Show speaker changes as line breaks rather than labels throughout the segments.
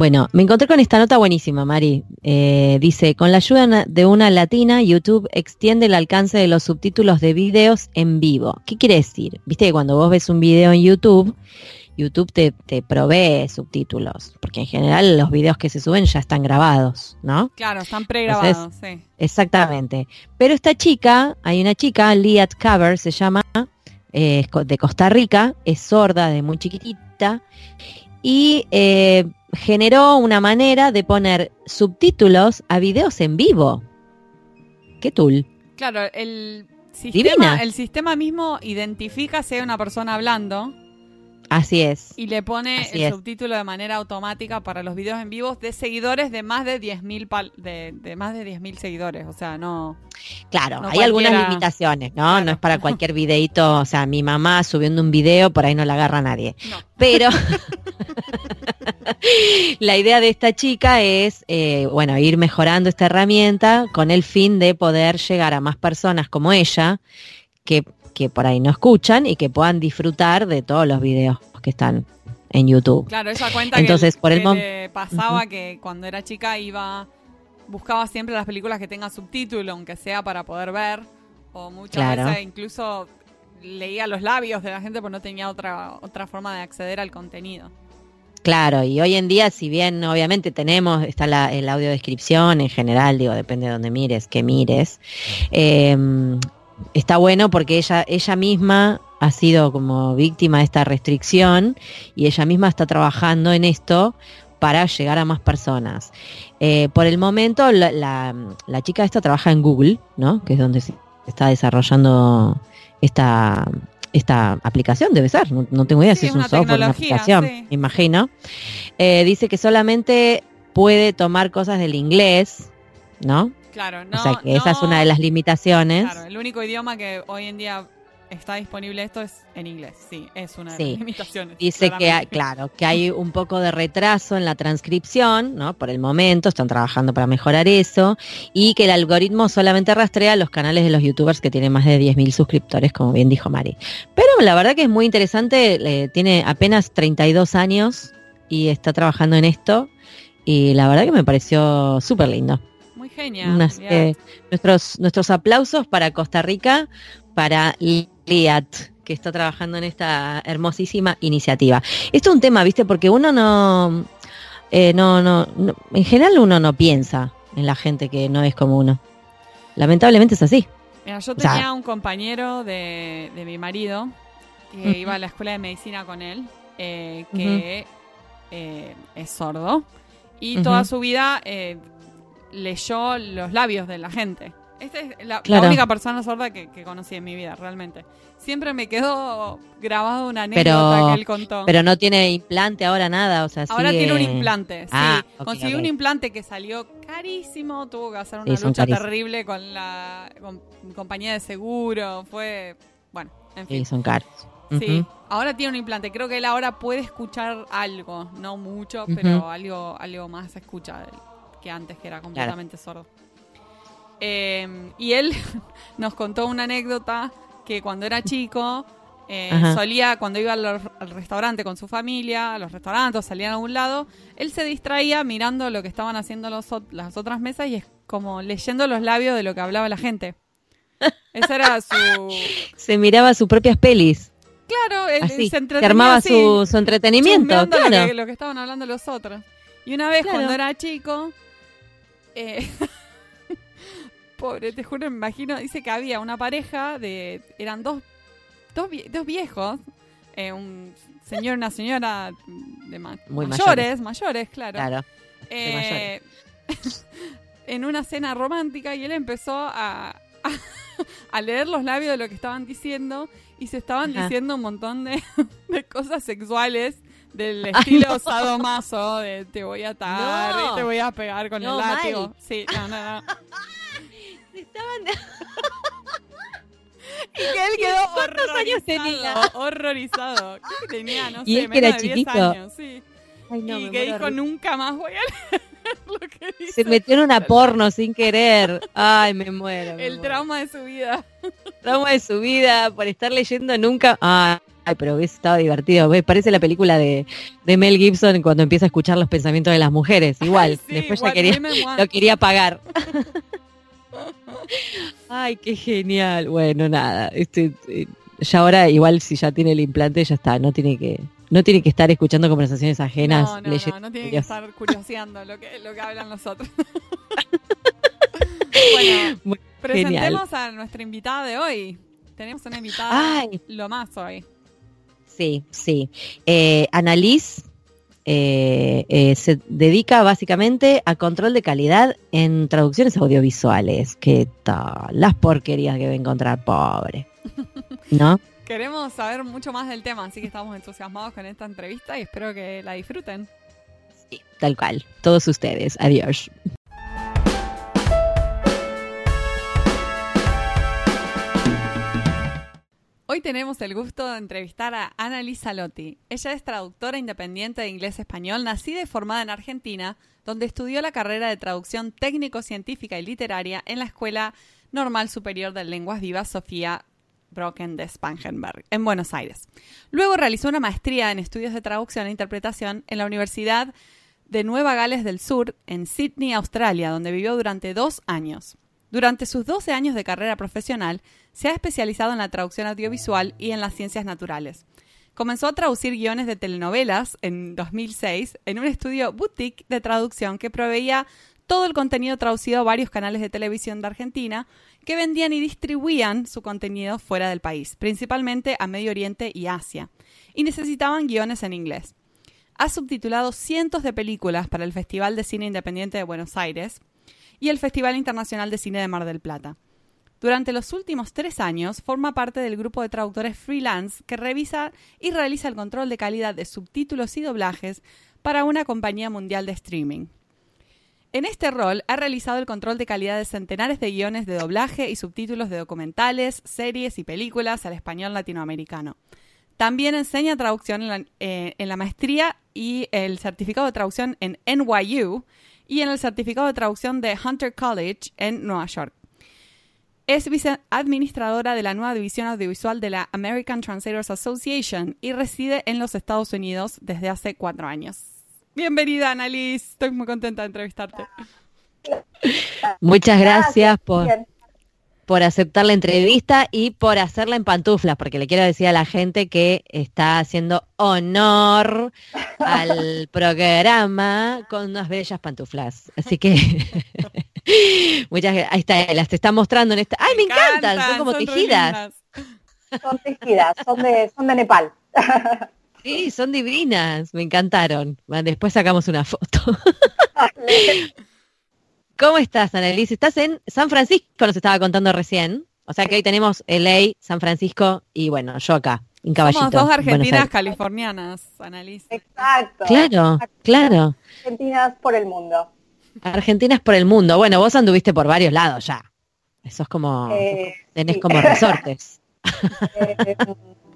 Bueno, me encontré con esta nota buenísima, Mari. Eh, dice, con la ayuda de una latina, YouTube extiende el alcance de los subtítulos de videos en vivo. ¿Qué quiere decir? Viste que cuando vos ves un video en YouTube, YouTube te, te provee subtítulos, porque en general los videos que se suben ya están grabados, ¿no?
Claro, están pregrabados, sí.
Exactamente. Pero esta chica, hay una chica, Liat Cover se llama, eh, de Costa Rica, es sorda de muy chiquitita, y eh, generó una manera de poner subtítulos a videos en vivo. ¿Qué tool?
Claro, el sistema, el sistema mismo identifica si hay una persona hablando.
Así es.
Y le pone el subtítulo de manera automática para los videos en vivos de seguidores de más de 10.000 de, de más de 10.000 seguidores, o sea, no
Claro, hay algunas limitaciones, ¿no? No es para cualquier videito, o sea, mi mamá subiendo un video, por ahí no la agarra nadie. Pero la idea de esta chica es, eh, bueno, ir mejorando esta herramienta con el fin de poder llegar a más personas como ella, que que por ahí no escuchan y que puedan disfrutar de todos los videos que están en YouTube.
Claro, ella cuenta Entonces, que, por el pasaba que cuando era chica iba buscaba siempre las películas que tengan subtítulo, aunque sea para poder ver, o muchas veces incluso leía los labios de la gente porque no tenía otra otra forma de acceder al contenido.
Claro, y hoy en día, si bien obviamente tenemos, está la el audio descripción en general, digo, depende de donde mires, que mires, eh, está bueno porque ella, ella misma ha sido como víctima de esta restricción y ella misma está trabajando en esto para llegar a más personas. Eh, por el momento, la, la, chica esta trabaja en Google, ¿no? Que es donde se está desarrollando esta, esta aplicación, debe ser. No, tengo idea si es un software, una aplicación, imagino. Eh, dice que solamente puede tomar cosas del inglés, ¿no?
Claro, no.
O sea que esa es una de las limitaciones.
Claro, el único idioma que hoy en día está disponible esto es en inglés. Sí, es una de las limitaciones.
Dice que, hay, claro, que hay un poco de retraso en la transcripción, ¿no? Por el momento, están trabajando para mejorar eso, y que el algoritmo solamente rastrea los canales de los youtubers que tienen más de 10.000 suscriptores, como bien dijo Mari. Pero la verdad que es muy interesante, tiene apenas 32 años y está trabajando en esto, y la verdad que me pareció súper lindo.
Muy genial.
Eh, nuestros, nuestros aplausos para Costa Rica, para Liat, que está trabajando en esta hermosísima iniciativa. Esto es un tema, ¿viste? Porque uno no, eh, no, no, en general uno no piensa en la gente que no es como uno. Lamentablemente es así.
Mira, yo tenía un compañero de, mi marido que iba a la escuela de medicina con él, eh, que es sordo. Y toda su vida leyó los labios de la gente. Esta es la, única persona sorda que, conocí en mi vida, realmente. Siempre me quedó grabado una anécdota que él contó.
Pero no tiene implante ahora nada, o sea,
Ahora tiene un implante, sí. Ah, Consiguió un implante que salió carísimo, tuvo que hacer una lucha terrible con la compañía de seguro, fue, bueno, en fin.
Sí, son caros.
Sí, ahora tiene un implante. Creo que él ahora puede escuchar algo, no mucho, pero algo, algo más escucha de él que antes, que era completamente sordo. Em, y él nos contó una anécdota que cuando era chico eh, solía, cuando iba al, restaurante con su familia, a los restaurantes, salían a un lado, él se distraía mirando lo que estaban haciendo los, las otras mesas y es como leyendo los labios de lo que hablaba la gente. Esa era su...
Se miraba sus propias pelis.
Claro, él se,
armaba su, entretenimiento.
Claro. Lo que, estaban hablando los otros. Y una vez cuando era chico, eh, pobre, te juro, me imagino. Dice que había una pareja de. Eran dos, dos, viejos. Eh, un señor y una señora de mayores, mayores, claro. Eh, en una cena romántica y él empezó a, a, leer los labios de lo que estaban diciendo y se estaban diciendo un montón de, de cosas sexuales del estilo sadomaso de te voy a atar y te voy a pegar con el látigo. Sí, no, no, no. Estaban... y que él quedó ¿Cuántos años tenía? Horrorizado. Que tenía, no sé, menos de 10 años, sí. Ay, no, y que dijo, nunca más voy a leer lo que dice.
Se metió en una porno sin querer. Ay, me muero.
el trauma de su vida.
Trauma de su vida por estar leyendo nunca. Ah, Ay, pero hubiese estado divertido. Parece la película de, Mel Gibson cuando empieza a escuchar los pensamientos de las mujeres. Igual, después ya quería, lo quería pagar. Ay, qué genial. Bueno, nada. Este, eh, ya ahora, igual si ya tiene el implante, ya está. No tiene que, no tiene que estar escuchando conversaciones ajenas.
No, no, no, no tiene que estar curioseando lo que, lo que hablan los otros. bueno, presentemos a nuestra invitada de hoy. Tenemos una invitada lo más hoy.
Sí, sí. Eh, Annalise eh, eh, se dedica básicamente a control de calidad en traducciones audiovisuales. ¿Qué tal? Las porquerías que va a encontrar, pobre. ¿No?
Queremos saber mucho más del tema, así que estamos entusiasmados con esta entrevista y espero que la disfruten.
Sí, tal cual. Todos ustedes. Adiós.
Hoy tenemos el gusto de entrevistar a Annalisa Lotti. Ella es traductora independiente de inglés-español, nacida y formada en Argentina, donde estudió la carrera de traducción técnico-científica y literaria en la Escuela Normal Superior de Lenguas Vivas Sofía Brocken de Spangenberg, en Buenos Aires. Luego realizó una maestría en estudios de traducción e interpretación en la Universidad de Nueva Gales del Sur, en Sydney, Australia, donde vivió durante dos años. Durante sus 12 años de carrera profesional, se ha especializado en la traducción audiovisual y en las ciencias naturales. Comenzó a traducir guiones de telenovelas en 2006 en un estudio boutique de traducción que proveía todo el contenido traducido a varios canales de televisión de Argentina que vendían y distribuían su contenido fuera del país, principalmente a Medio Oriente y Asia, y necesitaban guiones en inglés. Ha subtitulado cientos de películas para el Festival de Cine Independiente de Buenos Aires y el Festival Internacional de Cine de Mar del Plata. Durante los últimos tres años forma parte del grupo de traductores freelance que revisa y realiza el control de calidad de subtítulos y doblajes para una compañía mundial de streaming. En este rol ha realizado el control de calidad de centenares de guiones de doblaje y subtítulos de documentales, series y películas al español latinoamericano. También enseña traducción en la, eh, maestría y el certificado de traducción en NYU y en el certificado de traducción de Hunter College en Nueva York. Es viceadministradora de la nueva división audiovisual de la American Translators Association y reside en los Estados Unidos desde hace cuatro años. Bienvenida, Annalise. Estoy muy contenta de entrevistarte.
Muchas gracias por, por aceptar la entrevista y por hacerla en pantuflas, porque le quiero decir a la gente que está haciendo honor al programa con unas bellas pantuflas. Así que muchas gracias. Ahí está, las te está mostrando en esta. ¡Ay, me, encantan! Son como tejidas.
Son tejidas, son de, son de Nepal.
Sí, son divinas, me encantaron. después sacamos una foto. ¿Cómo estás, Annalise? Estás en San Francisco, nos estaba contando recién. O sea que hoy tenemos LA, San Francisco y bueno, yo acá, en Caballito.
Somos dos argentinas californianas, Annalise.
Exacto.
Claro, claro.
Argentinas por el mundo.
Argentinas por el mundo. Bueno, vos anduviste por varios lados ya. Eso es como, eh, tenés como resortes.
Eh,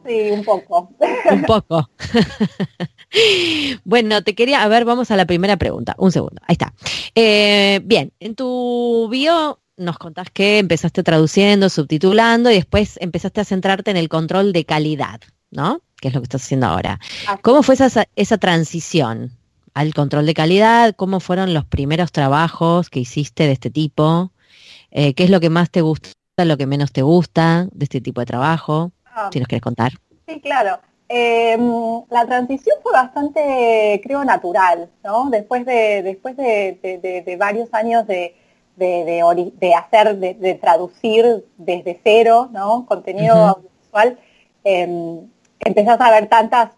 Sí, un poco.
Un poco. bueno, te quería, a ver, vamos a la primera pregunta. Un segundo, ahí está. Eh, bien, en tu bio nos contás que empezaste traduciendo, subtitulando y después empezaste a centrarte en el control de calidad, ¿no? Que es lo que estás haciendo ahora. ¿Cómo fue esa, esa transición al control de calidad? ¿Cómo fueron los primeros trabajos que hiciste de este tipo? Eh, ¿Qué es lo que más te gusta, lo que menos te gusta de este tipo de trabajo? Ah. si nos quieres contar.
Sí, claro. Em, la transición fue bastante, creo, natural, ¿no? Después de, después de, varios años de, hacer, de, traducir desde cero, ¿no? Contenido audiovisual, eh, empezás a ver tantas,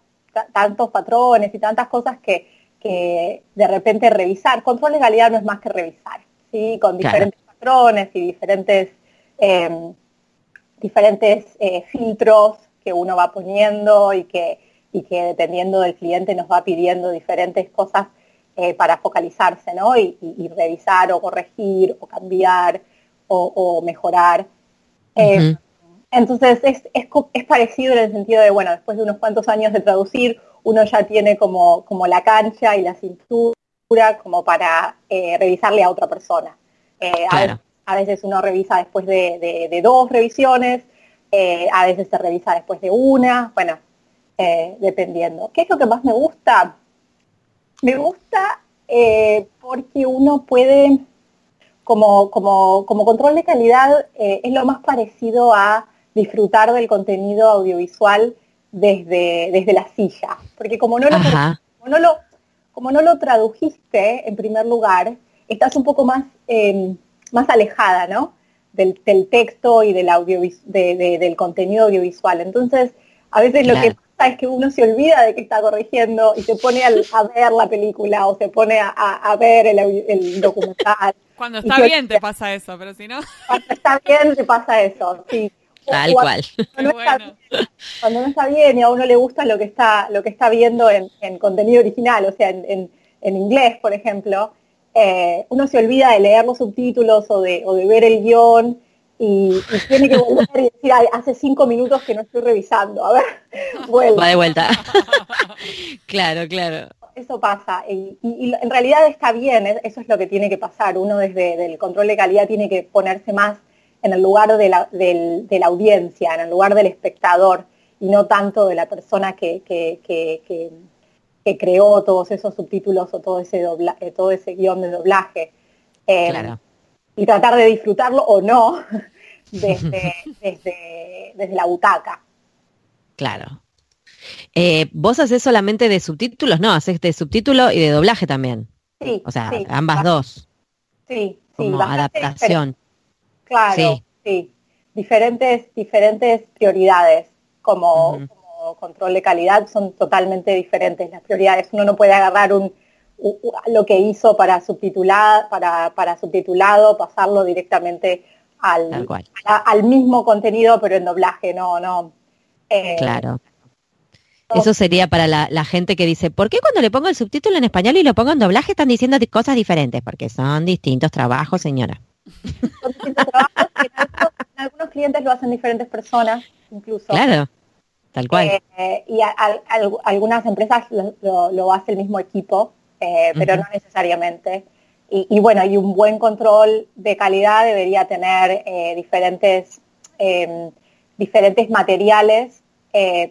tantos patrones y tantas cosas que, que de repente revisar, control de calidad no es más que revisar, ¿sí? Con diferentes patrones y diferentes em, diferentes eh, filtros que uno va poniendo y que, y que dependiendo del cliente nos va pidiendo diferentes cosas eh, para focalizarse, ¿no? Y, revisar o corregir o cambiar o, mejorar. Eh, entonces es, es, parecido en el sentido de, bueno, después de unos cuantos años de traducir, uno ya tiene como, como la cancha y la cintura como para revisarle a otra persona. Claro a veces uno revisa después de, dos revisiones, eh, a veces se revisa después de una, bueno, eh, dependiendo. ¿Qué es lo que más me gusta? Me gusta eh, porque uno puede, como, como, como control de calidad, es lo más parecido a disfrutar del contenido audiovisual desde, desde la silla. Porque como no, lo, como no lo, como no lo tradujiste en primer lugar, estás un poco más, em, más alejada, ¿no? Del, texto y del, audio, del contenido audiovisual. Entonces, a veces lo que pasa es que uno se olvida de que está corrigiendo y se pone a, ver la película o se pone a, ver el, documental.
Cuando está bien te pasa eso, pero si no...
Cuando está bien te pasa eso, sí.
Tal cual.
Cuando no, está, bien y a uno le gusta lo que está, lo que está viendo en, contenido original, o sea, en, inglés, por ejemplo, eh, uno se olvida de leer los subtítulos o de, o de ver el guion y, tiene que volver y decir, hace cinco minutos que no estoy revisando, a ver,
vuelve. Va de vuelta. claro, claro.
Eso pasa, y, en realidad está bien, eso es lo que tiene que pasar, uno desde el control de calidad tiene que ponerse más en el lugar de la, de la audiencia, en el lugar del espectador, y no tanto de la persona que, que, que, que creó todos esos subtítulos o todo ese, dobla, eh, todo ese guion de doblaje. Eh, claro y tratar de disfrutarlo o no desde, desde, la butaca.
Claro. Eh, ¿Vos haces solamente de subtítulos? No, haces de subtítulo y de doblaje también. Sí. O sea, ambas dos.
Sí,
sí. Como adaptación.
Claro, sí. Diferentes, diferentes prioridades como, control de calidad son totalmente diferentes las prioridades. Uno no puede agarrar un, lo que hizo para subtitular, para, para subtitulado, pasarlo directamente al, al mismo contenido, pero en doblaje, no, no.
Eh, claro. Eso sería para la, gente que dice, ¿por qué cuando le pongo el subtítulo en español y lo pongo en doblaje están diciendo cosas diferentes? Porque son distintos trabajos, señora. Son distintos trabajos,
en algunos clientes lo hacen diferentes personas, incluso.
Claro, tal cual.
Eh, y algunas empresas lo, lo, hace el mismo equipo. Eh, pero no necesariamente. Y, bueno, y un buen control de calidad debería tener eh, diferentes, em, diferentes materiales,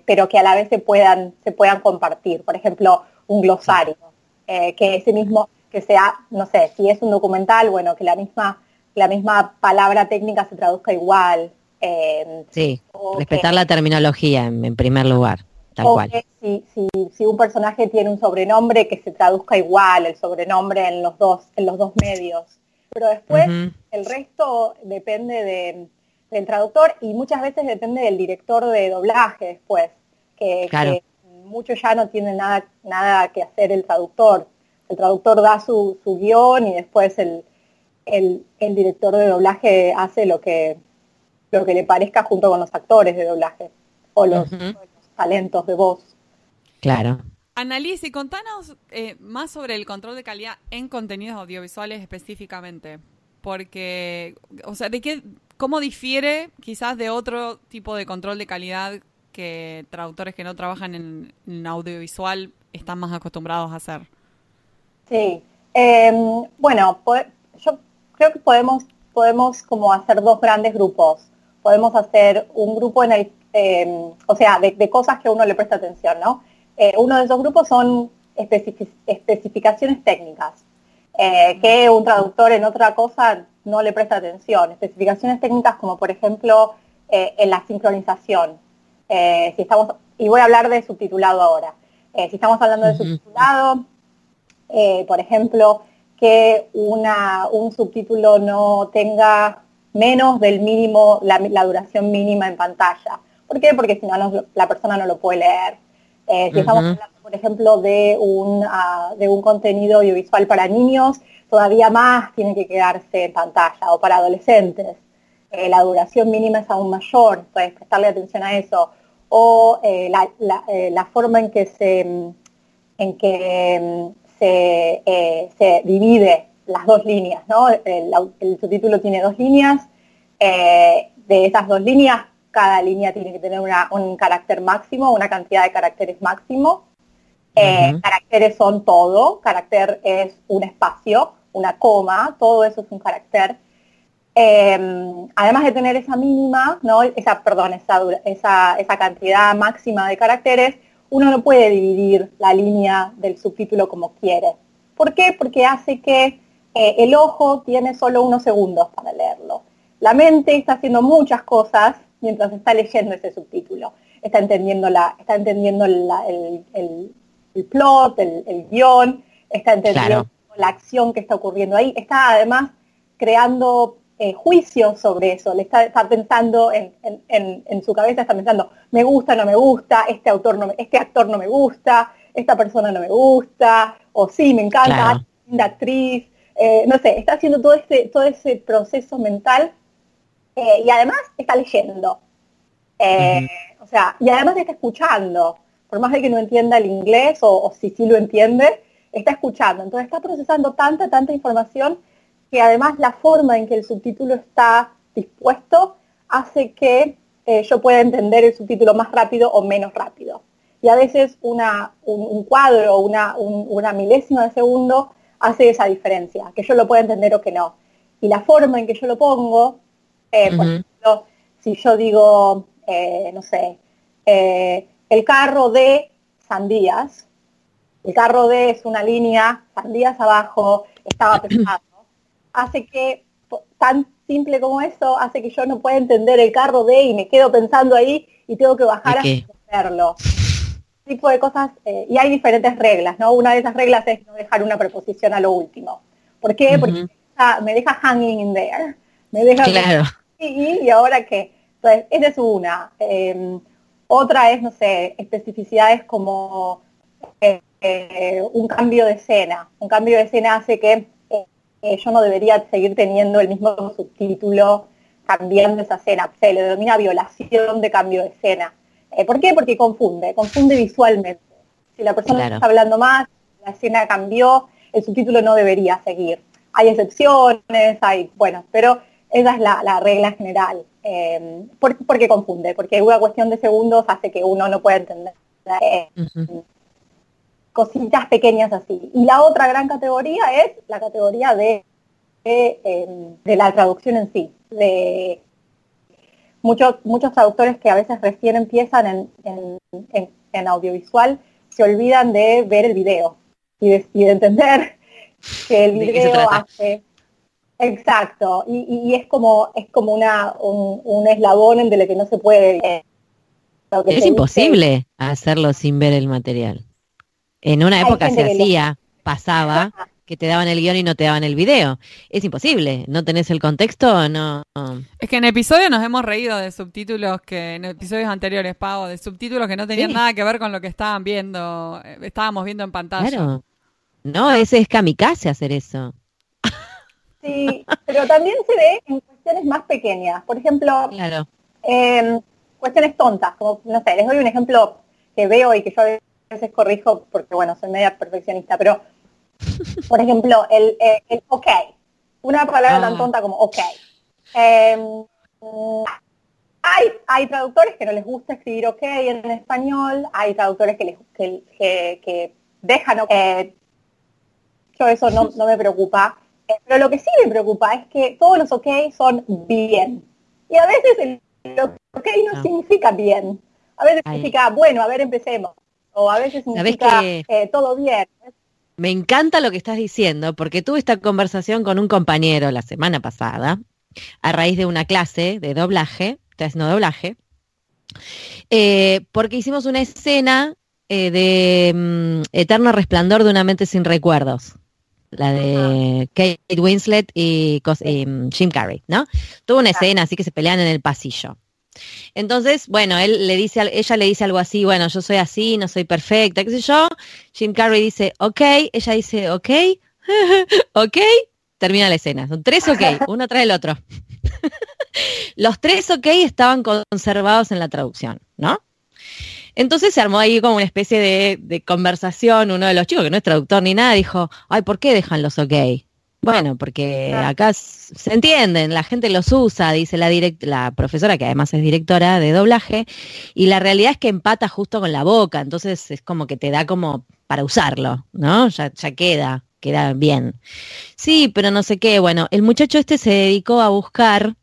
pero que a la vez se puedan, se puedan compartir. Por ejemplo, un glosario, que ese mismo, que sea, no sé, si es un documental, bueno, que la misma, la misma palabra técnica se traduzca igual.
Sí, respetar la terminología en primer lugar
si, un personaje tiene un sobrenombre que se traduzca igual el sobrenombre en los dos, en los dos medios. Pero después el resto depende del traductor y muchas veces depende del director de doblaje después, que, mucho ya no tiene nada, nada que hacer el traductor. El traductor da su, guion y después el, director de doblaje hace lo que, lo que le parezca junto con los actores de doblaje o los talentos de voz.
Claro.
Annalise, contanos eh, más sobre el control de calidad en contenidos audiovisuales específicamente. Porque, o sea, ¿de qué, ¿cómo difiere quizás de otro tipo de control de calidad que traductores que no trabajan en, audiovisual están más acostumbrados a hacer?
Sí, em, bueno, yo creo que podemos, podemos como hacer dos grandes grupos. Podemos hacer un grupo en el Em, o sea, de, cosas que uno le presta atención, ¿no? Eh, uno de esos grupos son especificaciones técnicas, eh, que un traductor en otra cosa no le presta atención. Especificaciones técnicas como, por ejemplo, eh, en la sincronización. si estamos, y voy a hablar de subtitulado ahora. si estamos hablando de subtitulado, por ejemplo, que una, un subtítulo no tenga menos del mínimo, la duración mínima en pantalla. ¿Por qué? Porque si no, la persona no lo puede leer. Eh, si estamos hablando, por ejemplo, de un, ah, de un contenido audiovisual para niños, todavía más tiene que quedarse en pantalla o para adolescentes. Eh, la duración mínima es aún mayor, entonces prestarle atención a eso. O eh, la, forma en que se, en que se, se divide las dos líneas, ¿no? El, el subtítulo tiene dos líneas. de esas dos líneas, cada línea tiene que tener un carácter máximo, una cantidad de caracteres máximo. Eh, caracteres son todo, carácter es un espacio, una coma, todo eso es un carácter. Em, además de tener esa mínima, ¿no? esa, perdón, esa, esa, esa, cantidad máxima de caracteres, uno no puede dividir la línea del subtítulo como quiere. ¿Por qué? Porque hace que eh, el ojo tiene solo unos segundos para leerlo. La mente está haciendo muchas cosas mientras está leyendo ese subtítulo. Está entendiendo, la, está entendiendo el, plot, el, guion, está entendiendo la acción que está ocurriendo ahí. Está además creando eh, juicios sobre eso. Le está, pensando en, su cabeza, está pensando, me gusta, no me gusta, este autor no este actor no me gusta, esta persona no me gusta, o sí, me encanta, la actriz. Eh, no sé, está haciendo todo ese, todo ese proceso mental eh, y además está leyendo. Eh, o sea, y además está escuchando, por más de que no entienda el inglés o, si sí lo entiende, está escuchando. Entonces está procesando tanta, tanta información que además la forma en que el subtítulo está dispuesto hace que yo pueda entender el subtítulo más rápido o menos rápido. Y a veces una, un, cuadro, una, una milésima de segundo hace esa diferencia, que yo lo pueda entender o que no. Y la forma en que yo lo pongo, eh, por ejemplo, si yo digo, eh, no sé, eh, el carro de sandías, el carro de es una línea, sandías abajo, estaba pesado, hace que, tan simple como eso, hace que yo no pueda entender el carro de y me quedo pensando ahí y tengo que bajar a entenderlo tipo de cosas, eh, y hay diferentes reglas, ¿no? Una de esas reglas es no dejar una preposición a lo último. ¿Por qué? Porque me deja hanging in there. Me deja
claro.
y, y ahora qué. Entonces, esa es una. Em, otra es, no sé, especificidades como eh, eh, un cambio de escena. Un cambio de escena hace que yo no debería seguir teniendo el mismo subtítulo cambiando esa escena. Se le denomina violación de cambio de escena. Eh, ¿Por qué? Porque confunde, confunde visualmente. Si la persona está hablando más, la escena cambió, el subtítulo no debería seguir. Hay excepciones, hay, bueno, pero esa es la, regla general. Eh, porque confunde, porque una cuestión de segundos hace que uno no pueda entender eh, cositas pequeñas así. Y la otra gran categoría es la categoría de, de, de la traducción en sí, de muchos, muchos traductores que a veces recién empiezan en, audiovisual se olvidan de ver el video y de, entender que el video hace exacto. Y, es como es como una un, eslabón en el que no se puede
es imposible hacerlo sin ver el material. En una época se hacía pasaba que te daban el guion y no te daban el video. Es imposible, no tenés el contexto, no.
Es que en episodios nos hemos reído de subtítulos que en episodios anteriores, Pavo, de subtítulos que no tenían nada que ver con lo que estaban viendo, eh, estábamos viendo en pantalla. Claro.
No, ese es kamikaze hacer eso.
Sí, pero también se ve en cuestiones más pequeñas. Por ejemplo, claro. Em, cuestiones tontas, como, no sé, les doy un ejemplo que veo y que yo a veces corrijo porque, bueno, soy media perfeccionista, pero por ejemplo, el, eh, el, ok. Una palabra tan ah. tonta como ok. Em, hay, hay traductores que no les gusta escribir ok en español, hay traductores que, les, que, que, dejan ok. yo eso no, no me preocupa. Eh, pero lo que sí me preocupa es que todos los ok son bien. Y a veces el, ok no, ah. significa bien. A veces significa, bueno, a ver, empecemos. O a veces significa eh, todo bien.
Me encanta lo que estás diciendo, porque tuve esta conversación con un compañero la semana pasada, a raíz de una clase de doblaje, está haciendo doblaje, eh, porque hicimos una escena eh, de mm, Eterno Resplandor de una mente sin recuerdos, la de Kate Winslet y, y mm, Jim Carrey, ¿no? Tuvo una escena así que se pelean en el pasillo. Entonces, bueno, él le dice, ella le dice algo así, bueno, yo soy así, no soy perfecta, qué sé yo. Jim Carrey dice, ok, ella dice, ok, ok, termina la escena. Son tres ok, uno tras el otro. Los tres ok estaban conservados en la traducción, ¿no? Entonces se armó ahí como una especie de, de, conversación, uno de los chicos, que no es traductor ni nada, dijo, ay, ¿por qué dejan los ok? Bueno, porque acá se entienden, la gente los usa, dice la, la profesora, que además es directora de doblaje, y la realidad es que empata justo con la boca, entonces es como que te da como para usarlo, ¿no? Ya, ya queda, queda bien. Sí, pero no sé qué, bueno, el muchacho este se dedicó a buscar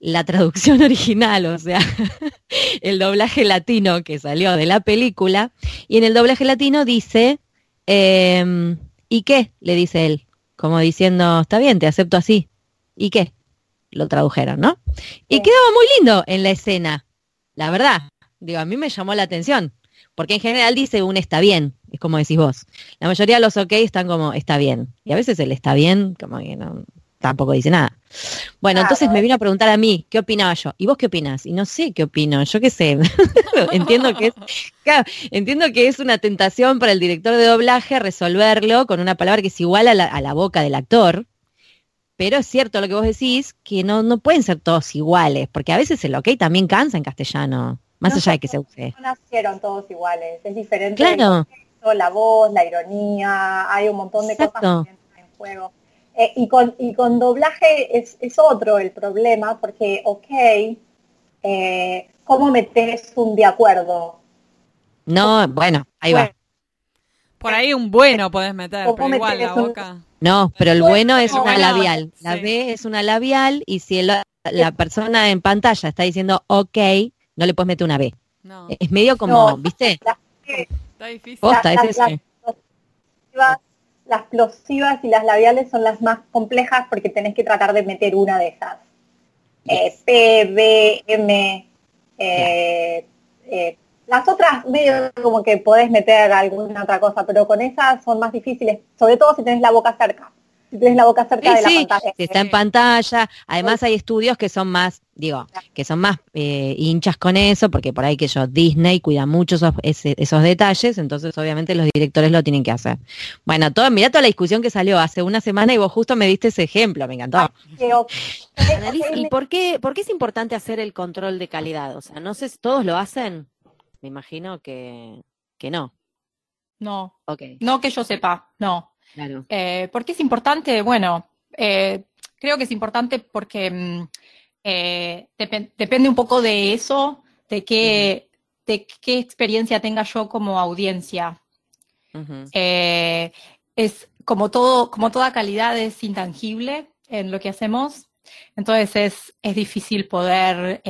la traducción original, o sea, el doblaje latino que salió de la película, y en el doblaje latino dice, em, ¿y qué? le dice él, como diciendo, está bien, te acepto así, ¿y qué? Lo tradujeron, ¿no? Y quedaba muy lindo en la escena, la verdad, digo, a mí me llamó la atención, porque en general dice un está bien, es como decís vos. La mayoría de los ok están como está bien, y a veces el está bien, como que no, tampoco dice nada. Bueno, entonces me vino a preguntar a mí, ¿qué opinaba yo? ¿Y vos qué opinas? Y no sé qué opino, yo qué sé. entiendo que es, entiendo que es una tentación para el director de doblaje resolverlo con una palabra que es igual a la, boca del actor. Pero es cierto lo que vos decís, que no, no pueden ser todos iguales, porque a veces el ok también cansa en castellano, más allá de que se use.
No nacieron todos iguales, es diferente. Claro. la voz, la ironía, hay un montón de cosas en juego. Eh, y, con, y con doblaje es, es, otro el problema, porque, ok, eh, ¿cómo metes un de acuerdo?
No, bueno, ahí va.
Por ahí un bueno podés meter, pero igual la boca.
No, pero el bueno es una labial. La B es una labial y si la persona en pantalla está diciendo ok, no le puedes meter una B. No. Es medio como, ¿viste?
está difícil. Posta,
es las plosivas y las labiales son las más complejas porque tenés que tratar de meter una de esas. Eh, P, B, M. Eh, eh, las otras medio como que podés meter alguna otra cosa, pero con esas son más difíciles, sobre todo si tenés la boca cerca si tienes la boca cerca de la pantalla.
Si está en pantalla. Además hay estudios que son más, digo, que son más eh, hinchas con eso, porque por ahí que yo, Disney cuida mucho esos, detalles, entonces obviamente los directores lo tienen que hacer. Bueno, todo, mira toda la discusión que salió hace una semana y vos justo me diste ese ejemplo, me encantó. ¿Y por qué, por qué es importante hacer el control de calidad? O sea, no sé si todos lo hacen. Me imagino que, que no.
No. Okay. No que yo sepa, no. Eh, ¿Por qué es importante? Bueno, eh, creo que es importante porque mm, eh, depende un poco de eso, de qué, de qué experiencia tenga yo como audiencia. es como todo, como toda calidad es intangible en lo que hacemos, entonces es, es difícil poder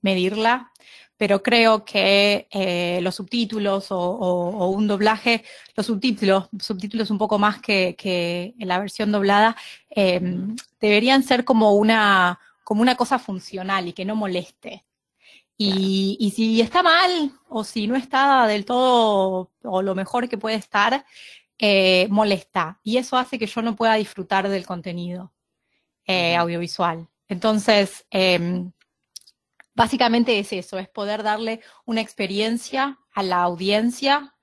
medirla pero creo que eh, los subtítulos o, un doblaje, los subtítulos, subtítulos un poco más que, la versión doblada, em, deberían ser como una, como una cosa funcional y que no moleste. Y, y, si está mal o si no está del todo o lo mejor que puede estar, eh, molesta. Y eso hace que yo no pueda disfrutar del contenido eh, audiovisual. Entonces, em, Básicamente es eso, es poder darle una experiencia a la audiencia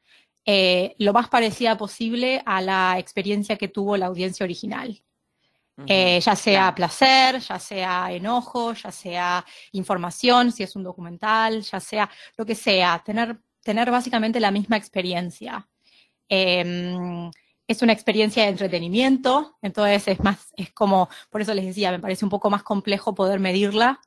eh, lo más parecida posible a la experiencia que tuvo la audiencia original. Eh, ya sea placer, ya sea enojo, ya sea información, si es un documental, ya sea lo que sea, tener, tener básicamente la misma experiencia. Em, es una experiencia de entretenimiento, entonces es más, es como, por eso les decía, me parece un poco más complejo poder medirla,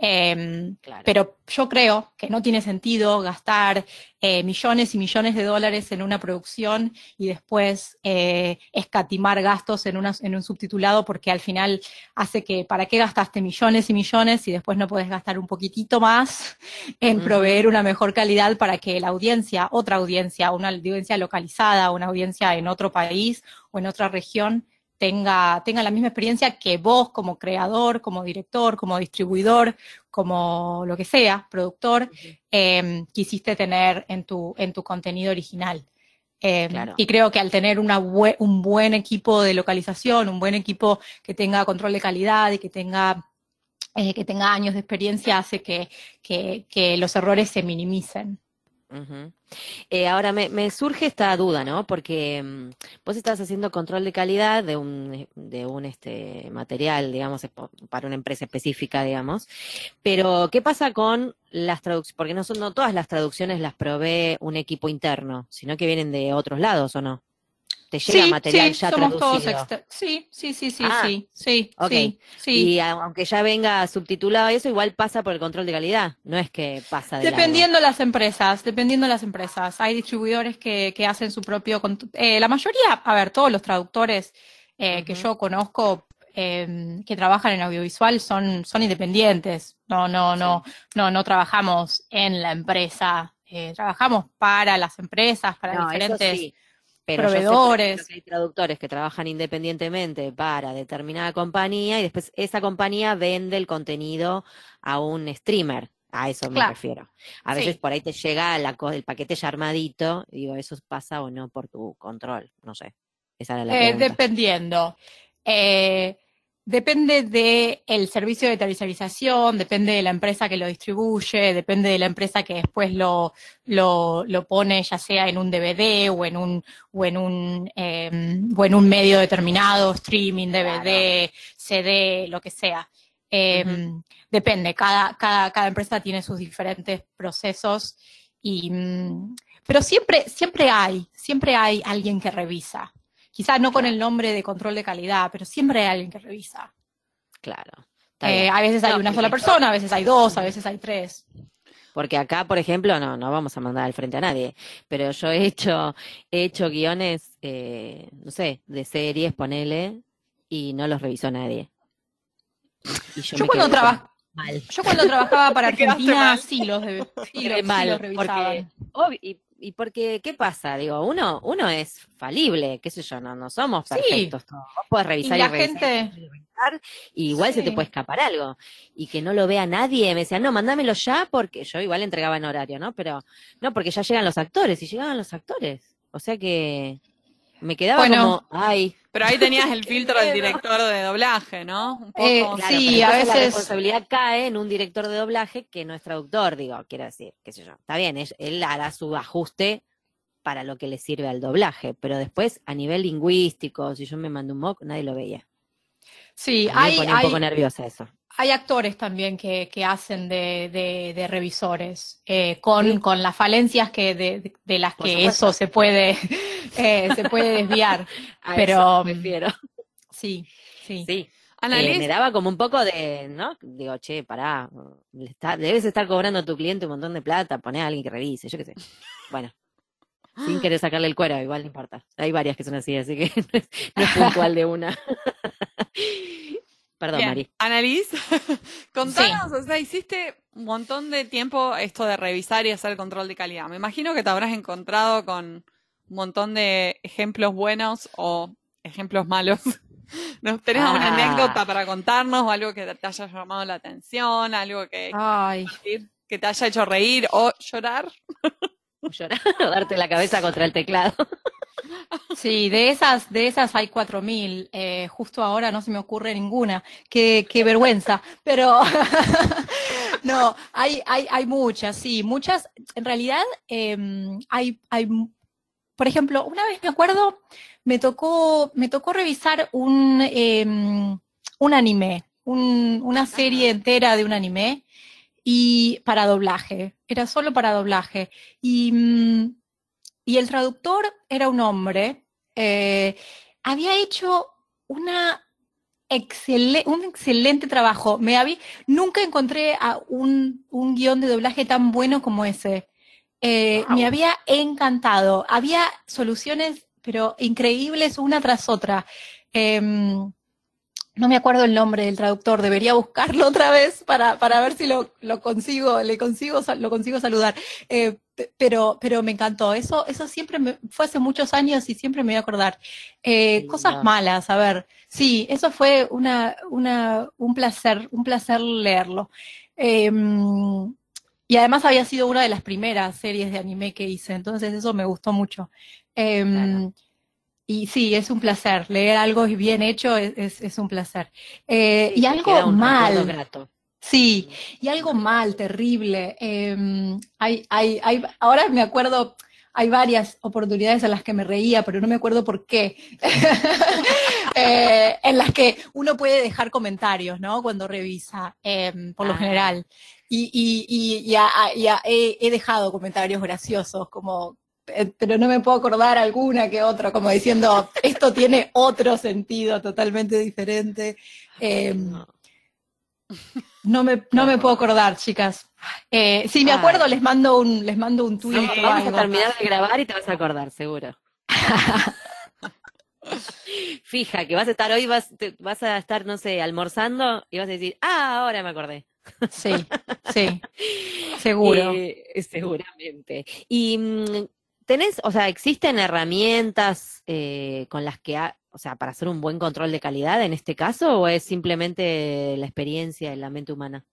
Em, pero yo creo que no tiene sentido gastar eh, millones y millones de dólares en una producción y después eh, escatimar gastos en, en un subtitulado porque al final hace que, ¿para qué gastaste millones y millones y después no puedes gastar un poquitito más en proveer una mejor calidad para que la audiencia, otra audiencia, una audiencia localizada, una audiencia en otro país o en otra región, tenga, tenga la misma experiencia que vos como creador, como director, como distribuidor, como lo que sea, productor, em, quisiste tener en tu, en tu contenido original. Em, y creo que al tener una un buen equipo de localización, un buen equipo que tenga control de calidad y que tenga, eh, que tenga años de experiencia, hace que, que los errores se minimicen.
Eh, ahora me, surge esta duda, ¿no? Porque mm, vos estás haciendo control de calidad de un, de un este, material, digamos, para una empresa específica, digamos. Pero, ¿qué pasa con las traducciones? Porque no son no todas las traducciones las provee un equipo interno, sino que vienen de otros lados, ¿o no? Te llega material ya traducido.
sí, sí, sí, sí, ah, sí, sí, sí, sí,
Y aunque ya venga subtitulado eso, igual pasa por el control de calidad. No es que pasa
de Dependiendo las empresas, dependiendo las empresas. Hay distribuidores que, que hacen su propio... Eh, la mayoría, a ver, todos los traductores eh, que yo conozco em, que trabajan en audiovisual son, son independientes. No, no, no, no, no trabajamos en la empresa. Eh, trabajamos para las empresas, para diferentes proveedores.
hay traductores que trabajan independientemente para determinada compañía y después esa compañía vende el contenido a un streamer. A eso me refiero. A veces por ahí te llega el paquete ya armadito, digo, eso pasa o no por tu control, no sé. Esa era la
eh, dependiendo. Eh, depende del servicio de tercerización, depende de la empresa que lo distribuye, depende de la empresa que después lo, lo, lo pone, ya sea en un DVD o en un, o en un, em, o en un medio determinado, streaming, DVD, CD, lo que sea. Em, depende, cada, cada, cada empresa tiene sus diferentes procesos y, mm, pero siempre, siempre hay, siempre hay alguien que revisa. Quizás no con el nombre de control de calidad, pero siempre hay alguien que revisa.
Claro.
Eh, a veces hay una sola persona, a veces hay dos, a veces hay tres.
Porque acá, por ejemplo, no, no vamos a mandar al frente a nadie, pero yo he hecho, he hecho guiones, eh, no sé, de series, ponele, y no los revisó nadie
yo, cuando yo cuando trabajaba para Argentina sí los, sí, mal,
y, y, porque, ¿qué pasa? Digo, uno, uno es falible, qué sé yo, no, no somos perfectos todos. Vos podés revisar y, la gente... y igual se te puede escapar algo. Y que no lo vea nadie, me decían, no, mándamelo ya, porque yo igual entregaba en horario, ¿no? Pero, no, porque ya llegan los actores, y llegaban los actores. O sea que me quedaba como, ay.
Pero ahí tenías el filtro del director de doblaje, ¿no?
Un poco. Eh, sí, a veces. La responsabilidad cae en un director de doblaje que no es traductor, digo, quiero decir, qué sé yo. Está bien, él, hará su ajuste para lo que le sirve al doblaje, pero después, a nivel lingüístico, si yo me mando un mock, nadie lo veía.
Sí, hay,
me pone un poco nerviosa eso.
Hay actores también que, que hacen de, de, revisores, eh, con, con las falencias que de, de las que eso se puede, eh, se puede desviar. pero
prefiero.
Sí, sí.
Sí. Eh, me daba como un poco de, ¿no? Digo, che, pará, debes estar cobrando a tu cliente un montón de plata, poné a alguien que revise, yo qué sé. Bueno, sin querer sacarle el cuero, igual no importa. Hay varias que son así, así que no es puntual de una. Perdón, Mari.
Annalise, contanos, o sea, hiciste un montón de tiempo esto de revisar y hacer control de calidad. Me imagino que te habrás encontrado con un montón de ejemplos buenos o ejemplos malos. ¿No tenés una ah. anécdota para contarnos o algo que te haya llamado la atención, algo que, que te haya hecho reír o llorar?
llorar darte la cabeza contra el teclado.
Sí, de esas, de esas hay cuatro mil. Eh, justo ahora no se me ocurre ninguna. Qué, qué vergüenza. Pero no, hay, hay, hay muchas, sí, muchas. En realidad, em, hay, hay, por ejemplo, una vez me acuerdo, me tocó, me tocó revisar un, em, un anime, una serie entera de un anime y para doblaje. Era solo para doblaje. Y mm, y el traductor era un hombre, eh, había hecho una un excelente trabajo. Me había, nunca encontré a un, un guion de doblaje tan bueno como ese. Eh, me había encantado. Había soluciones, pero increíbles una tras otra. Em, no me acuerdo el nombre del traductor, debería buscarlo otra vez para, para ver si lo, lo consigo, le consigo, lo consigo saludar. Eh, pero, pero me encantó. Eso, eso siempre me, fue hace muchos años y siempre me voy a acordar. Eh, cosas malas, a ver. Sí, eso fue una, una, un placer, un placer leerlo. Em, y además había sido una de las primeras series de anime que hice, entonces eso me gustó mucho. Em, y sí, es un placer. Leer algo bien hecho es, es, un placer. Eh, y algo mal. Grato. Sí, y algo mal, terrible. Em, hay, hay, hay, ahora me acuerdo, hay varias oportunidades en las que me reía, pero no me acuerdo por qué. Eh, en las que uno puede dejar comentarios, ¿no? Cuando revisa, em, por lo ah. general. Y, y, y ya, ya he, he, dejado comentarios graciosos, como, pero no me puedo acordar alguna que otra, como diciendo, esto tiene otro sentido totalmente diferente. Eh, no me, no me puedo acordar, chicas. Eh, si me acuerdo, les mando un, les mando un tweet.
vamos a terminar de grabar y te vas a acordar, seguro. fija, que vas a estar hoy, vas, vas a estar, no sé, almorzando y vas a decir, ah, ahora me acordé.
Sí, sí, seguro.
Eh, seguramente. Y mm, tenés, o sea, ¿existen herramientas eh, con las que, o sea, para hacer un buen control de calidad en este caso o es simplemente la experiencia de la mente humana?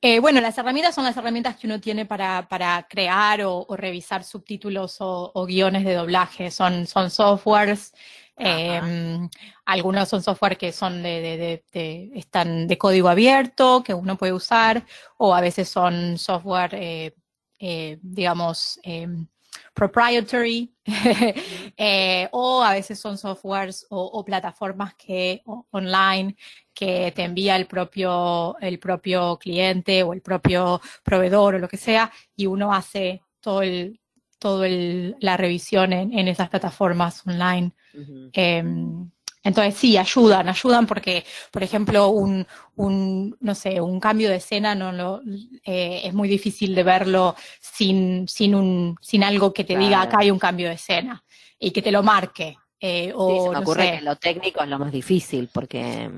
Eh, bueno, las herramientas son las herramientas que uno tiene para, crear o, revisar subtítulos o, guiones de doblaje. Son, son softwares, em, algunos son software que son de, están de código abierto, que uno puede usar, o a veces son software, eh, eh, digamos, em, proprietary, eh, o a veces son softwares o, plataformas que online que te envía el propio, el propio cliente o el propio proveedor o lo que sea, y uno hace todo el, todo la revisión en, esas plataformas online. Entonces sí, ayudan, ayudan porque, por ejemplo, un, un no sé, un cambio de escena no lo, eh, es muy difícil de verlo sin, sin, un, sin algo que te diga acá hay un cambio de escena y que te lo marque.
Eh, o, se me ocurre que lo técnico es lo más difícil porque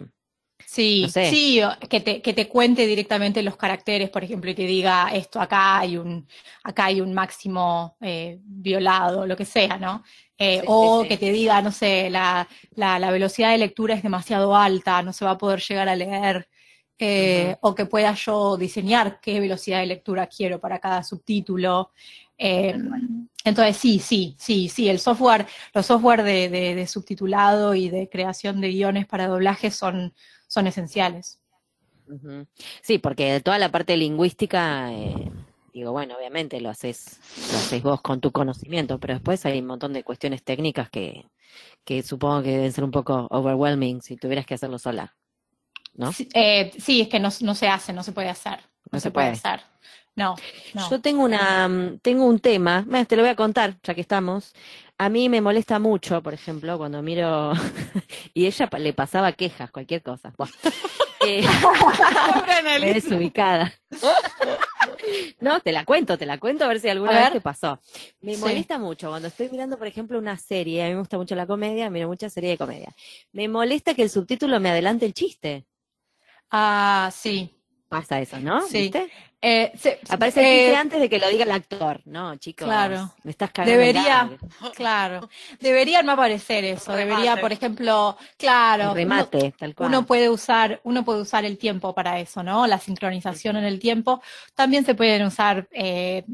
Sí, sí, que te, que te cuente directamente los caracteres, por ejemplo, y te diga esto acá hay un, acá hay un máximo eh, violado, lo que sea, ¿no? Eh, o que te diga, no sé, la, la, la, velocidad de lectura es demasiado alta, no se va a poder llegar a leer, eh, o que pueda yo diseñar qué velocidad de lectura quiero para cada subtítulo. entonces, sí, sí, sí, sí, el software, los software de, de, de subtitulado y de creación de guiones para doblaje son, son esenciales.
Sí, porque toda la parte lingüística, eh, digo, bueno, obviamente lo haces, lo haces vos con tu conocimiento, pero después hay un montón de cuestiones técnicas que, que supongo que deben ser un poco overwhelming si tuvieras que hacerlo sola. ¿No?
Sí, eh, es que no, se hace, no se puede hacer. No, se, puede. hacer. No,
Yo tengo una, tengo un tema, te lo voy a contar, ya que estamos. A mí me molesta mucho, por ejemplo, cuando miro y ella le pasaba quejas, cualquier cosa. Eh, eres ubicada. No, te la cuento, te la cuento a ver si alguna vez te pasó. Me molesta mucho cuando estoy mirando, por ejemplo, una serie, a mí me gusta mucho la comedia, miro mucha serie de comedia. Me molesta que el subtítulo me adelante el chiste.
Ah, sí.
Pasa eso, ¿no?
Sí. ¿Viste? Eh,
Aparece eh, antes de que lo diga el actor, ¿no, chicos?
Claro.
Me estás cagando.
Debería, claro. Debería no aparecer eso. Debería, por ejemplo, claro.
remate, uno, tal cual.
Uno puede usar, uno puede usar el tiempo para eso, ¿no? La sincronización en el tiempo. También se pueden usar, eh,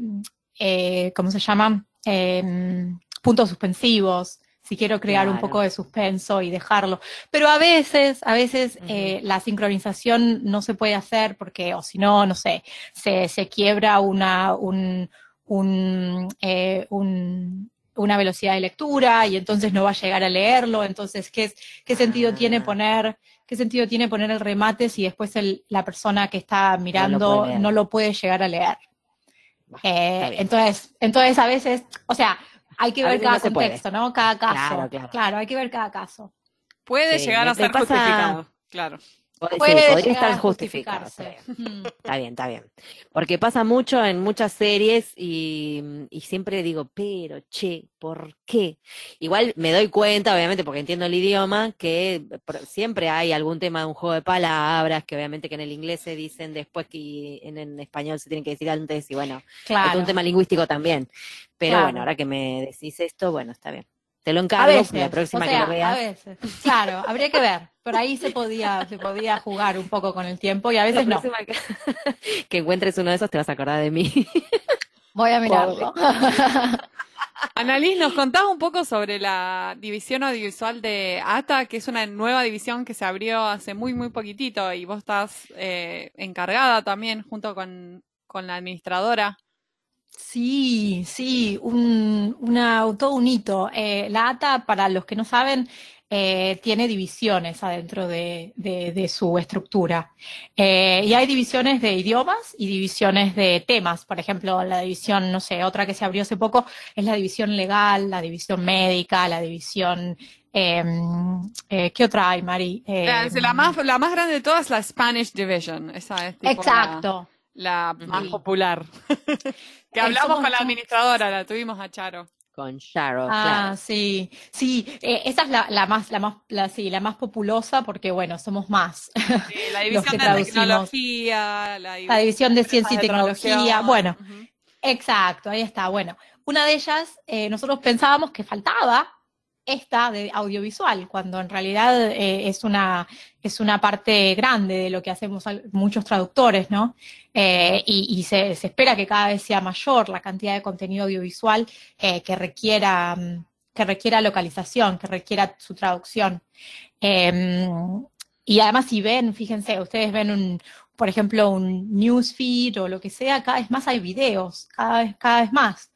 eh, ¿cómo se llaman? Eh, puntos suspensivos si quiero crear un poco de suspenso y dejarlo. Pero a veces, a veces eh, la sincronización no se puede hacer porque, o si no, no sé, se, se quiebra una, un, un, eh, un, una velocidad de lectura y entonces no va a llegar a leerlo. Entonces, ¿qué, qué sentido tiene ah. poner, qué sentido tiene poner el remate si después el, la persona que está mirando no lo puede, llegar a leer? Eh, entonces, entonces a veces, o sea, hay que ver cada contexto, ¿no? Cada caso. Claro, hay que ver cada caso.
Puede llegar a ser justificado, claro.
Puede podría estar justificado. Está bien, está bien. Porque pasa mucho en muchas series y, siempre digo, pero, che, ¿por qué? Igual me doy cuenta, obviamente, porque entiendo el idioma, que siempre hay algún tema de un juego de palabras, que obviamente que en el inglés se dicen después que en, español se tienen que decir antes, y bueno, es un tema lingüístico también. Pero bueno, ahora que me decís esto, bueno, está bien. Te lo encargo la próxima que lo veas.
A veces, claro, habría que ver. Por ahí se podía, se podía jugar un poco con el tiempo y a veces no.
Que, encuentres uno de esos te vas a acordar de mí.
Voy a mirarlo.
Annalise, ¿nos contás un poco sobre la división audiovisual de ATA, que es una nueva división que se abrió hace muy, muy poquitito y vos estás eh, encargada también junto con, con la administradora?
Sí, sí, un, una, todo un hito. Eh, la ATA, para los que no saben, eh, tiene divisiones adentro de, de, su estructura. Eh, y hay divisiones de idiomas y divisiones de temas. Por ejemplo, la división, no sé, otra que se abrió hace poco es la división legal, la división médica, la división em, eh, ¿Qué otra hay, Mari?
la, más, la más grande de todas es la Spanish Division. Esa es
Exacto.
La, más popular. que hablamos con la administradora, la tuvimos a Charo.
con Sharrock.
Ah, sí, sí, eh, esa es la, más, la más, la, sí, la más populosa porque bueno, somos más.
la división de tecnología, la
división, de ciencia y tecnología, bueno, exacto, ahí está. Bueno, una de ellas, eh, nosotros pensábamos que faltaba esta de audiovisual, cuando en realidad eh, es, una, es una parte grande de lo que hacemos muchos traductores, ¿no? Eh, y, se, espera que cada vez sea mayor la cantidad de contenido audiovisual eh, que, requiera, mm, que requiera localización, que requiera su traducción. Em, y además si ven, fíjense, ustedes ven un, por ejemplo, un newsfeed o lo que sea, cada vez más hay videos, cada vez, cada vez más.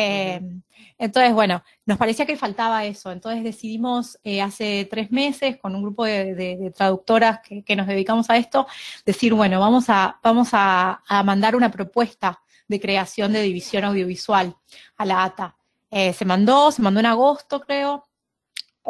Em, entonces, bueno, nos parecía que faltaba eso. Entonces decidimos eh, hace tres meses con un grupo de, traductoras que, nos dedicamos a esto, decir, bueno, vamos a, vamos a, mandar una propuesta de creación de división audiovisual a la ATA. Eh, se mandó, se mandó en agosto, creo.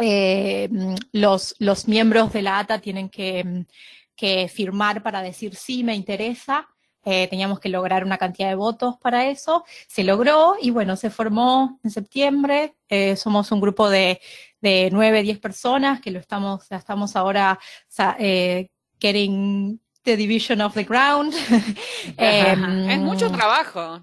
Eh, los, los miembros de la ATA tienen que, que firmar para decir sí, me interesa. Eh, teníamos que lograr una cantidad de votos para eso. Se logró y bueno, se formó en septiembre. Eh, somos un grupo de, de 9, 10 personas que lo estamos, estamos ahora eh, getting the division of the ground.
Em, es mucho trabajo.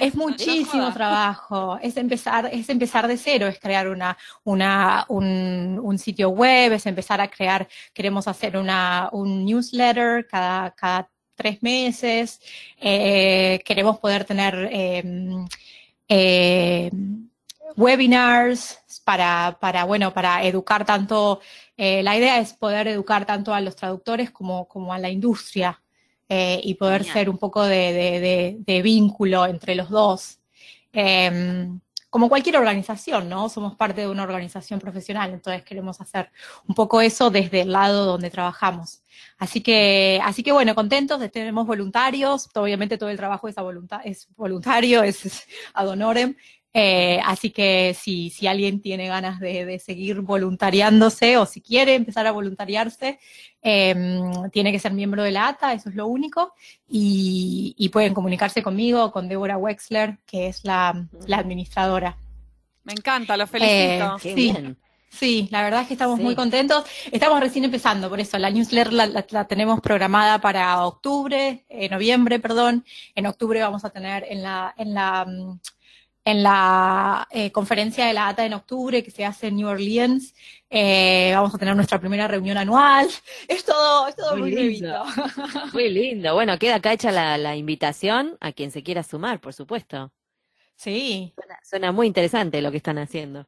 es, muchísimo trabajo, es empezar, es empezar de cero, es crear una, una, un, un, sitio web, es empezar a crear, queremos hacer una, un newsletter cada, cada tres meses, eh, queremos poder tener em, eh, webinars para, para, bueno, para educar tanto, eh, la idea es poder educar tanto a los traductores como, como a la industria y poder ser un poco de, de, vínculo entre los dos. Como cualquier organización, ¿no? Somos parte de una organización profesional, entonces queremos hacer un poco eso desde el lado donde trabajamos. Así que, así que bueno, contentos, tenemos voluntarios, obviamente todo el trabajo es, es voluntario, es ad honorem, eh, así que si, si alguien tiene ganas de, seguir voluntariándose o si quiere empezar a voluntariarse, em, tiene que ser miembro de la ATA, eso es lo único, y, pueden comunicarse conmigo, con Débora Wexler, que es la, administradora.
Me encanta, lo felicito.
Eh, sí. Sí, la verdad es que estamos muy contentos. Estamos recién empezando, por eso la newsletter la, tenemos programada para octubre, eh, noviembre, perdón. En octubre vamos a tener en la, en la mm, en la eh, conferencia de la ATA en octubre que se hace en New Orleans. Eh, vamos a tener nuestra primera reunión anual. Es todo, es todo muy, lindo.
Muy lindo. Bueno, queda acá hecha la, invitación a quien se quiera sumar, por supuesto.
Sí.
Suena, muy interesante lo que están haciendo.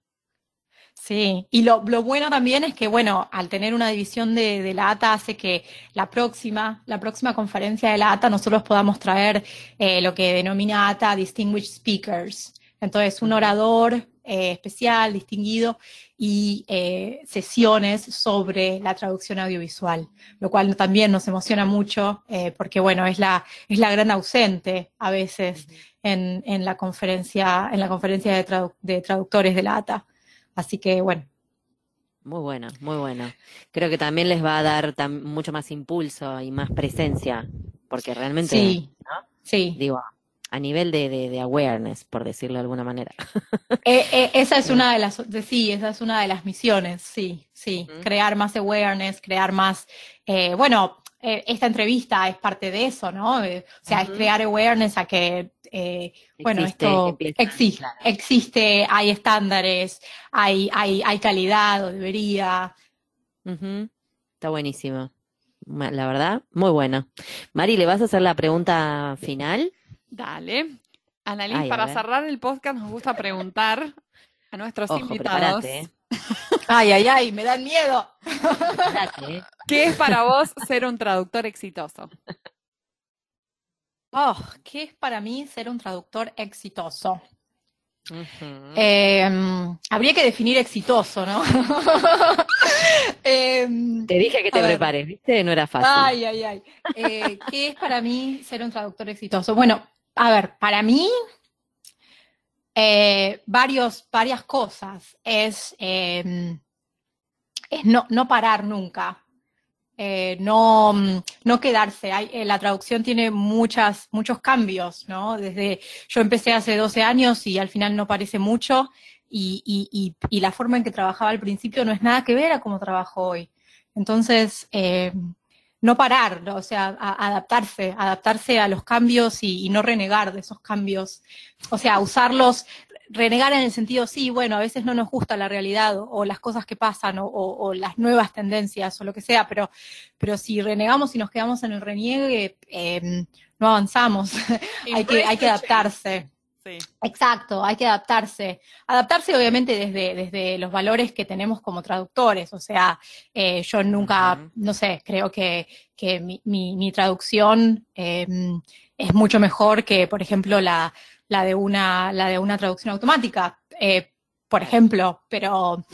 Sí, y lo, bueno también es que, bueno, al tener una división de, la ATA hace que la próxima, la próxima conferencia de la ATA nosotros podamos traer eh, lo que denomina ATA Distinguished Speakers. Entonces, un orador eh, especial, distinguido, y eh, sesiones sobre la traducción audiovisual, lo cual también nos emociona mucho eh, porque, bueno, es la, es la gran ausente a veces en, en la conferencia, en la conferencia de, de traductores de la ATA. Así que, bueno,
muy buena, muy buena. Creo que también les va a dar mucho más impulso y más presencia, porque realmente,
sí, sí.
digo, a nivel de, de, awareness, por decirlo de alguna manera.
Eh, eh, esa es una de las, sí, esa es una de las misiones, sí, sí, crear más awareness, crear más, eh, bueno, esta entrevista es parte de eso, ¿no? o sea, es crear awareness a que, bueno, esto existe, existe, hay estándares, hay, hay, hay calidad o debería.
Está buenísimo. La verdad, muy bueno. Mari, ¿le vas a hacer la pregunta final?
Dale. Annalise, para cerrar el podcast nos gusta preguntar a nuestros invitados. ¿eh?
Ay, ay, ay, me dan miedo.
¿eh? ¿Qué es para vos ser un traductor exitoso?
Oh, ¿qué es para mí ser un traductor exitoso? Em, habría que definir exitoso, ¿no?
Em, te dije que te prepares, ¿viste? No era fácil.
Ay, ay, ay. Eh, ¿Qué es para mí ser un traductor exitoso? Bueno, a ver, para mí, eh, varios, varias cosas. Es, em, es no, no, parar nunca. Eh, no, no quedarse. Eh, la traducción tiene muchas, muchos cambios, ¿no? Desde yo empecé hace 12 años y al final no parece mucho y, la forma en que trabajaba al principio no es nada que ver a cómo trabajo hoy. Entonces, eh, no parar, o sea, adaptarse, adaptarse a los cambios y, no renegar de esos cambios. O sea, usarlos, renegar en el sentido, sí, bueno, a veces no nos gusta la realidad o, las cosas que pasan o, las nuevas tendencias o lo que sea, pero, pero si renegamos y nos quedamos en el reniegue, eh, no avanzamos. hay, que, hay que adaptarse. Exacto, hay que adaptarse. Adaptarse obviamente desde, desde los valores que tenemos como traductores. O sea, eh, yo nunca, no sé, creo que, que mi, mi, traducción em, es mucho mejor que, por ejemplo, la, la, de, una, la de una traducción automática. Eh, por ejemplo, pero,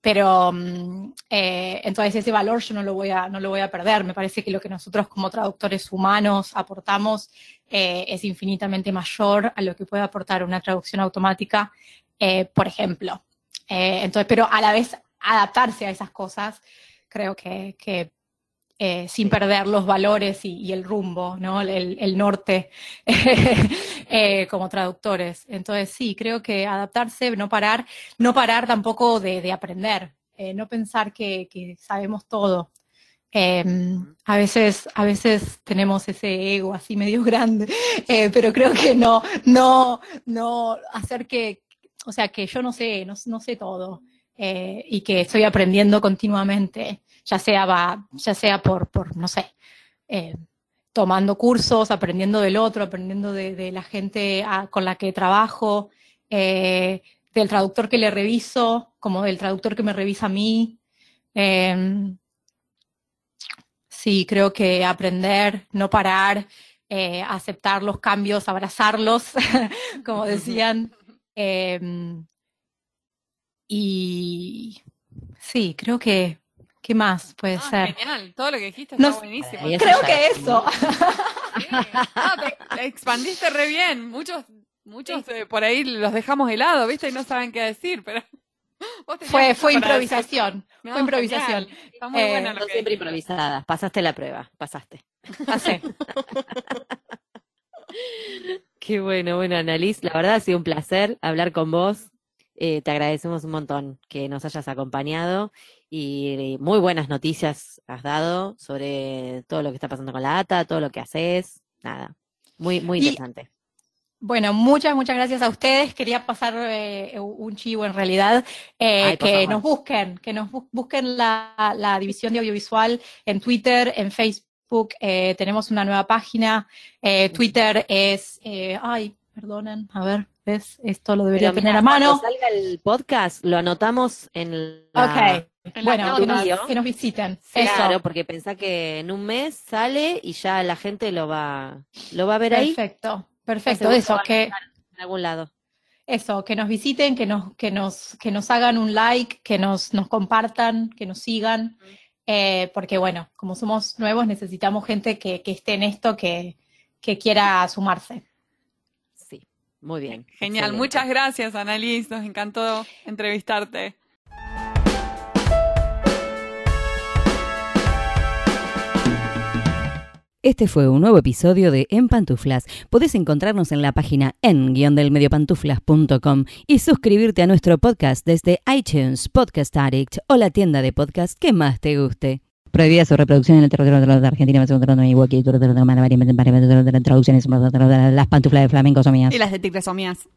pero mm, eh, entonces ese valor yo no lo voy a, no lo voy a perder. Me parece que lo que nosotros como traductores humanos aportamos eh, es infinitamente mayor a lo que puede aportar una traducción automática, eh, por ejemplo. entonces, pero a la vez adaptarse a esas cosas, creo que, que eh, sin perder los valores y, el rumbo, ¿no? el, norte eh, como traductores. Entonces sí, creo que adaptarse, no parar, no parar tampoco de, aprender, eh, no pensar que, sabemos todo. Em, a veces, a veces tenemos ese ego así medio grande, pero creo que no, no, no hacer que, o sea, que yo no sé, no, no sé todo y que estoy aprendiendo continuamente ya sea, va, ya sea por, por no sé, eh, tomando cursos, aprendiendo del otro, aprendiendo de, la gente con la que trabajo, eh, del traductor que le reviso, como del traductor que me revisa a mí. Em, sí, creo que aprender, no parar, eh, aceptar los cambios, abrazarlos, como decían. Em, y sí, creo que ¿Qué más puede ah, ser?
Genial, todo lo que dijiste está buenísimo.
Creo que eso.
expandiste re bien. Muchos, muchos eh, por ahí los dejamos helado, ¿viste? Y no saben qué decir, pero.
Fue, fue improvisación. fue improvisación.
Está muy buena eh, siempre improvisada. Pasaste la prueba, pasaste.
Pasé.
Qué bueno, bueno, Annalise, la verdad ha sido un placer hablar con vos. Eh, te agradecemos un montón que nos hayas acompañado y muy buenas noticias has dado sobre todo lo que está pasando con la ATA, todo lo que haces, nada, muy, muy interesante.
bueno, muchas, muchas gracias a ustedes. Quería pasar eh, un chivo en realidad, eh, que nos busquen, que nos busquen la, división de audiovisual en Twitter, en Facebook. Eh, tenemos una nueva página. Twitter es, ay, perdonen, a ver, ¿ves? Esto lo debería tener a mano.
Cuando salga el podcast, lo anotamos en
la... Ok. Bueno, que nos, visiten.
Claro, porque pensá que en un mes sale y ya la gente lo va, lo va a ver
ahí. Perfecto, perfecto. Eso, que
en algún lado.
Eso, que nos visiten, que nos, que nos, que nos hagan un like, que nos, nos compartan, que nos sigan. Eh, porque bueno, como somos nuevos, necesitamos gente que, que esté en esto, que, que quiera sumarse.
Muy bien.
Genial, muchas gracias, Annalise, nos encantó entrevistarte.
Este fue un nuevo episodio de En Pantuflas. Podés encontrarnos en la página en-delmediopantuflas.com y suscribirte a nuestro podcast desde iTunes, Podcast Addict o la tienda de podcast que más te guste. Prohibida su reproducción en el territorio de la Argentina, traducciones, las pantuflas de flamenco son mías.
Y las de tigres son mías.